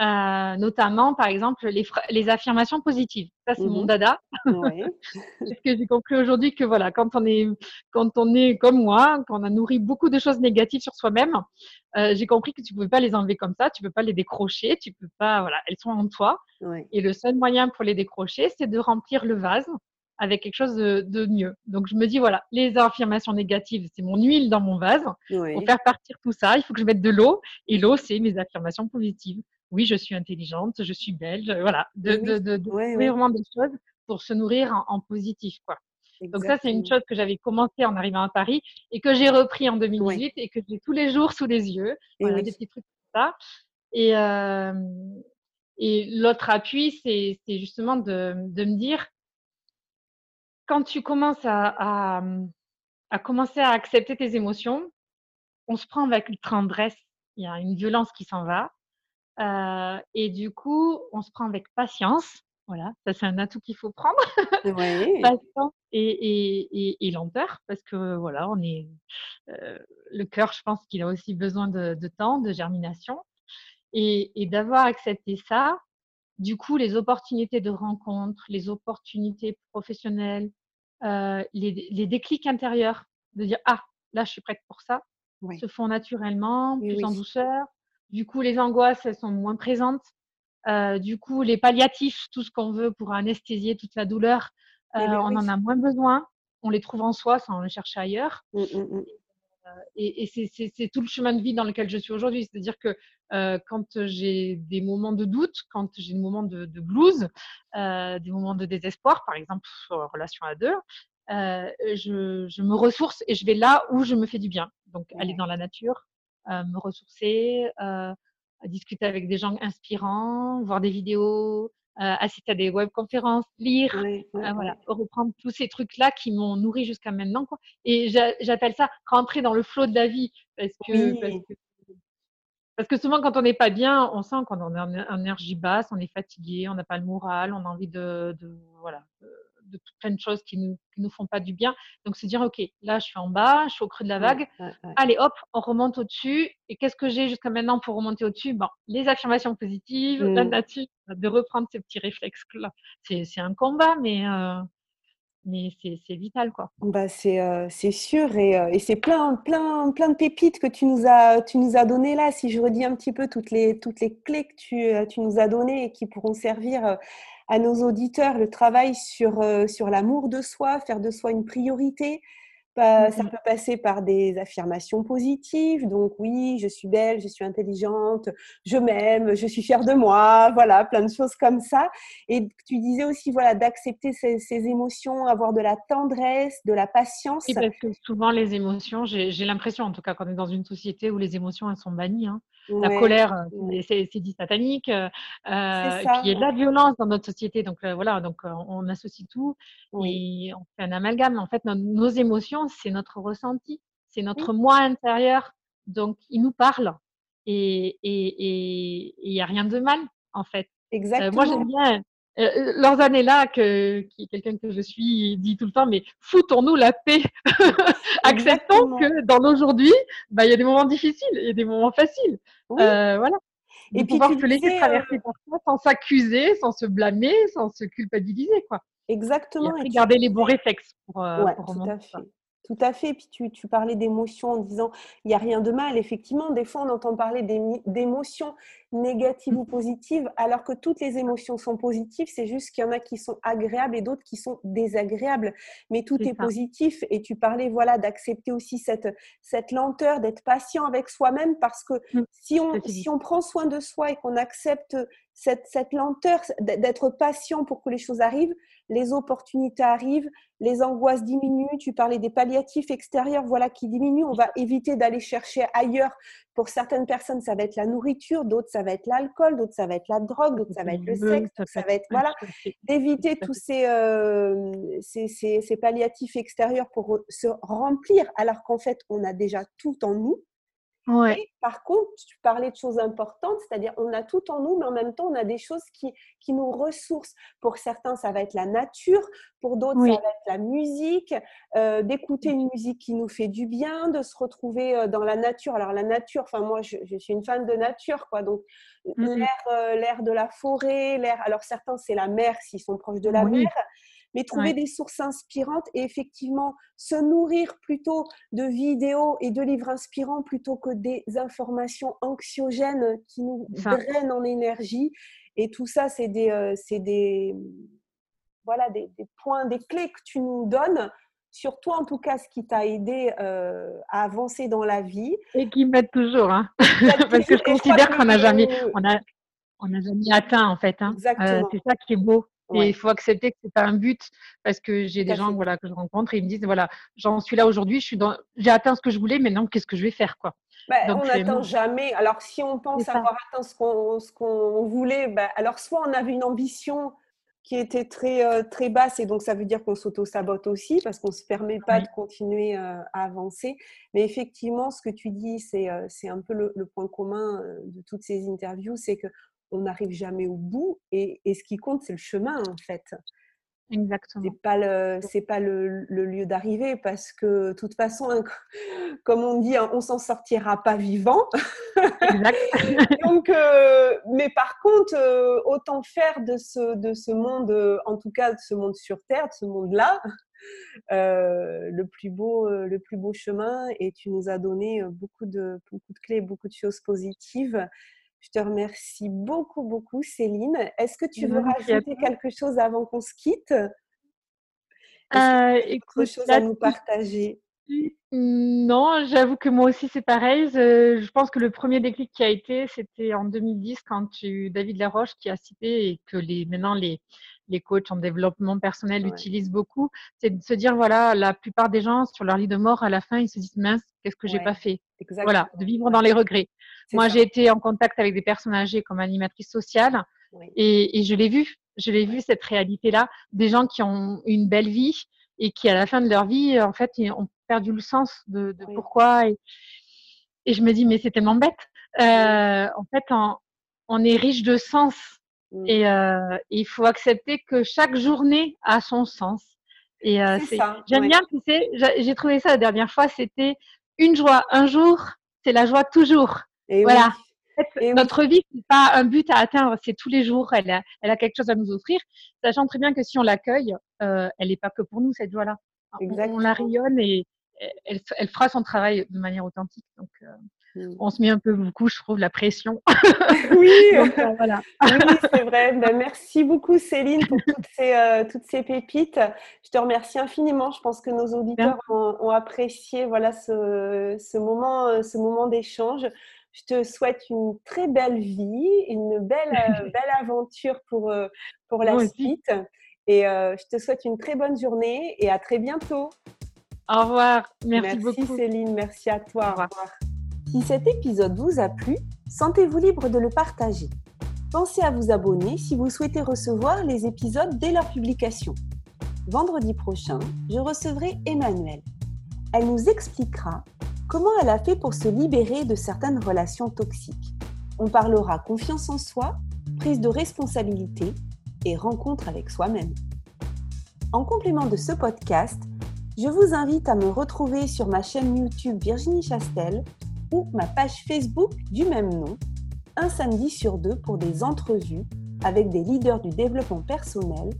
Euh, notamment, par exemple, les, les, affirmations positives. Ça, c'est mon mmh dada. Oui. *laughs* Parce que j'ai compris aujourd'hui que voilà, quand on est, quand on est comme moi, quand on a nourri beaucoup de choses négatives sur soi-même, euh, j'ai compris que tu ne pouvais pas les enlever comme ça, tu ne peux pas les décrocher, tu peux pas, voilà, elles sont en toi. Et le seul moyen pour les décrocher, c'est de remplir le vase avec quelque chose de, de, mieux. Donc je me dis voilà, les affirmations négatives, c'est mon huile dans mon vase. Pour faire partir tout ça, il faut que je mette de l'eau. Et l'eau, c'est mes affirmations positives oui, je suis intelligente, je suis belge, voilà, de, de, de, vraiment des choses pour se nourrir en, positif, quoi. Donc ça, c'est une chose que j'avais commencé en arrivant à Paris et que j'ai repris en 2018 et que j'ai tous les jours sous les yeux. voilà, des petits trucs comme ça. Et, euh, et l'autre appui, c'est justement de, de, me dire, quand tu commences à, à, à, commencer à accepter tes émotions, on se prend avec une tendresse, il y a une violence qui s'en va. Euh, et du coup, on se prend avec patience. Voilà, ça c'est un atout qu'il faut prendre. Oui. *laughs* patience et, et, et, lenteur, parce que voilà, on est euh, le cœur, je pense qu'il a aussi besoin de, de temps, de germination, et, et d'avoir accepté ça. Du coup, les opportunités de rencontre, les opportunités professionnelles, euh, les, les, déclics intérieurs, de dire ah là je suis prête pour ça, se font naturellement, plus en douceur. Du coup, les angoisses, elles sont moins présentes. Euh, du coup, les palliatifs, tout ce qu'on veut pour anesthésier toute la douleur, eh euh, ben on en a moins besoin. On les trouve en soi sans les chercher ailleurs. Mmh, mmh, mmh. Euh, et, et c'est tout le chemin de vie dans lequel je suis aujourd'hui. C'est-à-dire que euh, quand j'ai des moments de doute, quand j'ai des moments de, de blues, euh, des moments de désespoir, par exemple en relation à deux, euh, je, je, me ressource et je vais là où je me fais du bien. Donc, aller dans la nature, me ressourcer, euh, discuter avec des gens inspirants, voir des vidéos, euh, assister à des webconférences, lire, voilà, reprendre tous ces trucs-là qui m'ont nourri jusqu'à maintenant. Quoi. Et j'appelle ça rentrer dans le flot de la vie parce que, parce que, parce que souvent quand on n'est pas bien, on sent qu'on est en énergie basse, on est fatigué, on n'a pas le moral, on a envie de, de voilà, de plein de choses qui nous, nous font pas du bien. Donc, se dire, OK, là, je suis en bas, je suis au creux de la vague. Allez, hop, on remonte au-dessus. Et qu'est-ce que j'ai jusqu'à maintenant pour remonter au-dessus? Bon, Les affirmations positives, la mmh. nature, de reprendre ces petits réflexes-là. C'est un combat, mais... Euh, mais c'est vital quoi. Bah c'est euh, sûr et, euh, et c'est plein plein plein de pépites que tu nous as tu nous as donné là si je redis un petit peu toutes les toutes les clés que tu, tu nous as données et qui pourront servir à nos auditeurs le travail sur, euh, sur l'amour de soi, faire de soi une priorité. Ça mmh peut passer par des affirmations positives, donc oui, je suis belle, je suis intelligente, je m'aime, je suis fière de moi, voilà, plein de choses comme ça. Et tu disais aussi, voilà, d'accepter ces, émotions, avoir de la tendresse, de la patience. Oui, parce que souvent les émotions, j'ai l'impression, en tout cas, qu'on est dans une société où les émotions elles sont bannies. Hein. La colère, euh, c'est dit satanique. Euh, euh et puis il y a de la violence dans notre société. Donc euh, voilà, donc on associe tout et on fait un amalgame. En fait, nos, émotions, c'est notre ressenti, c'est notre moi intérieur. Donc il nous parle et il et, n'y a rien de mal en fait. Exactement. moi j'aime bien euh, leurs années-là, que, qui est quelqu'un que je suis, dit tout le temps, mais foutons-nous la paix. *laughs* Acceptons que dans l'aujourd'hui, bah, il y a des moments difficiles, il y a des moments faciles. Euh, voilà. et puis pouvoir se laisser traverser parfois sans s'accuser, sans se blâmer, sans se culpabiliser, quoi. Exactement. Et, garder les bons réflexes pour, ouais, tout à fait. Tout à fait. Puis tu, tu parlais d'émotions en disant il n'y a rien de mal. Effectivement, des fois, on entend parler d'émotions négatives ou positives, alors que toutes les émotions sont positives. C'est juste qu'il y en a qui sont agréables et d'autres qui sont désagréables. Mais tout est, positif. Et tu parlais voilà, d'accepter aussi cette, cette lenteur, d'être patient avec soi-même, parce que mmh. si, on, si on prend soin de soi et qu'on accepte cette, cette lenteur, d'être patient pour que les choses arrivent, les opportunités arrivent, les angoisses diminuent. Tu parlais des palliatifs extérieurs, voilà, qui diminuent. On va éviter d'aller chercher ailleurs. Pour certaines personnes, ça va être la nourriture, d'autres, ça va être l'alcool, d'autres, ça va être la drogue, d'autres, ça va être le sexe, ça va être, voilà, d'éviter tous euh, ces, ces, ces palliatifs extérieurs pour se remplir, alors qu'en fait, on a déjà tout en nous. Ouais. par contre, tu parlais de choses importantes, c'est-à-dire on a tout en nous, mais en même temps, on a des choses qui, qui nous ressourcent. Pour certains, ça va être la nature, pour d'autres, ça va être la musique, euh, d'écouter une musique qui nous fait du bien, de se retrouver euh, dans la nature. Alors la nature, enfin moi, je, suis une fan de nature, quoi. Donc mmh euh, l'air, de la forêt, l'air. Alors certains, c'est la mer s'ils sont proches de la mer mais trouver des sources inspirantes et effectivement se nourrir plutôt de vidéos et de livres inspirants plutôt que des informations anxiogènes qui nous drainent en énergie. Et tout ça, c'est des, euh, des, voilà, des, points, des clés que tu nous donnes sur toi en tout cas ce qui t'a aidé euh, à avancer dans la vie. Et qui m'aide toujours, hein. *laughs* parce que je considère qu'on n'a jamais, on a, on jamais atteint en fait. Hein. Euh, c'est ça qui est beau. Et il faut accepter que c'est pas un but parce que j'ai des gens voilà que je rencontre et ils me disent voilà j'en suis là aujourd'hui je suis dans j'ai atteint ce que je voulais maintenant qu'est-ce que je vais faire quoi? Bah, on n'atteint jamais. Alors si on pense avoir atteint ce qu'on ce qu'on voulait, bah, alors soit on avait une ambition qui était très euh, très basse et donc ça veut dire qu'on s'auto sabote aussi parce qu'on se permet pas de continuer euh, à avancer. Mais effectivement ce que tu dis c'est euh, c'est un peu le, le point commun de toutes ces interviews c'est que on n'arrive jamais au bout et, ce qui compte, c'est le chemin en fait. Exactement. C'est pas le, c'est pas le, lieu d'arrivée parce que de toute façon, hein, *laughs* comme on dit, hein, on s'en sortira pas vivant. Exact. *laughs* Donc, euh, mais par contre, euh, autant faire de ce, de ce monde, euh, en tout cas de ce monde sur Terre, de ce monde-là, le plus beau, le plus beau chemin. Et tu nous as donné beaucoup de, beaucoup de clés, beaucoup de choses positives. Je te remercie beaucoup, beaucoup, Céline. Est-ce que tu veux rajouter quelque chose avant qu'on se quitte? Euh, Quelque chose à nous partager? Non, j'avoue que moi aussi c'est pareil. Je, pense que le premier déclic qui a été, c'était en 2010 quand tu David Laroche qui a cité et que les, maintenant les, les coachs en développement personnel utilisent beaucoup, c'est de se dire voilà, la plupart des gens sur leur lit de mort à la fin ils se disent mince, qu'est-ce que j'ai pas fait? Voilà, de vivre dans les regrets. Moi, j'ai été en contact avec des personnes âgées comme animatrice sociale et, je l'ai vu, je l'ai vu cette réalité-là, des gens qui ont une belle vie et qui à la fin de leur vie, en fait, ont perdu le sens de, pourquoi. Et, je me dis mais c'est tellement bête. Euh, en fait, on est riche de sens. Et euh, il faut accepter que chaque journée a son sens. Et euh, j'aime bien, tu sais, j'ai trouvé ça la dernière fois, c'était une joie un jour, c'est la joie toujours. Et voilà. notre vie, c'est pas un but à atteindre, c'est tous les jours. Elle a, elle a quelque chose à nous offrir, sachant très bien que si on l'accueille, euh, elle n'est pas que pour nous cette joie-là. On, on, la rayonne et elle, elle, fera son travail de manière authentique. Donc, euh. On se met un peu beaucoup, je trouve, la pression. *laughs* *laughs* oui, euh, voilà. oui c'est vrai. Ben, merci beaucoup, Céline, pour toutes ces, euh, toutes ces pépites. Je te remercie infiniment. Je pense que nos auditeurs ont, apprécié voilà, ce, ce moment, euh, ce moment d'échange. Je te souhaite une très belle vie, une belle, *laughs* belle aventure pour, pour la suite. Et je te souhaite une très bonne journée et à très bientôt. Au revoir. Merci, merci beaucoup. Céline. Merci à toi. Au revoir. Si cet épisode vous a plu, sentez-vous libre de le partager. Pensez à vous abonner si vous souhaitez recevoir les épisodes dès leur publication. Vendredi prochain, je recevrai Emmanuelle. Elle nous expliquera comment elle a fait pour se libérer de certaines relations toxiques. On parlera confiance en soi, prise de responsabilité et rencontre avec soi-même. En complément de ce podcast, je vous invite à me retrouver sur ma chaîne YouTube Virginie Chastel ma page Facebook du même nom un samedi sur deux pour des entrevues avec des leaders du développement personnel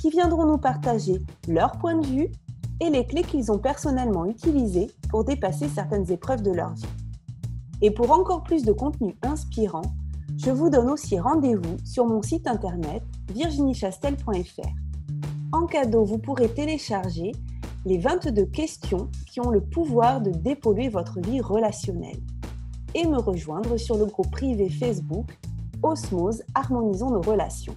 qui viendront nous partager leur point de vue et les clés qu'ils ont personnellement utilisées pour dépasser certaines épreuves de leur vie. Et pour encore plus de contenu inspirant, je vous donne aussi rendez-vous sur mon site internet virginiechastel.fr. En cadeau, vous pourrez télécharger les 22 questions qui ont le pouvoir de dépolluer votre vie relationnelle et me rejoindre sur le groupe privé Facebook Osmose Harmonisons nos relations.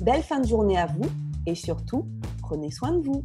Belle fin de journée à vous et surtout, prenez soin de vous.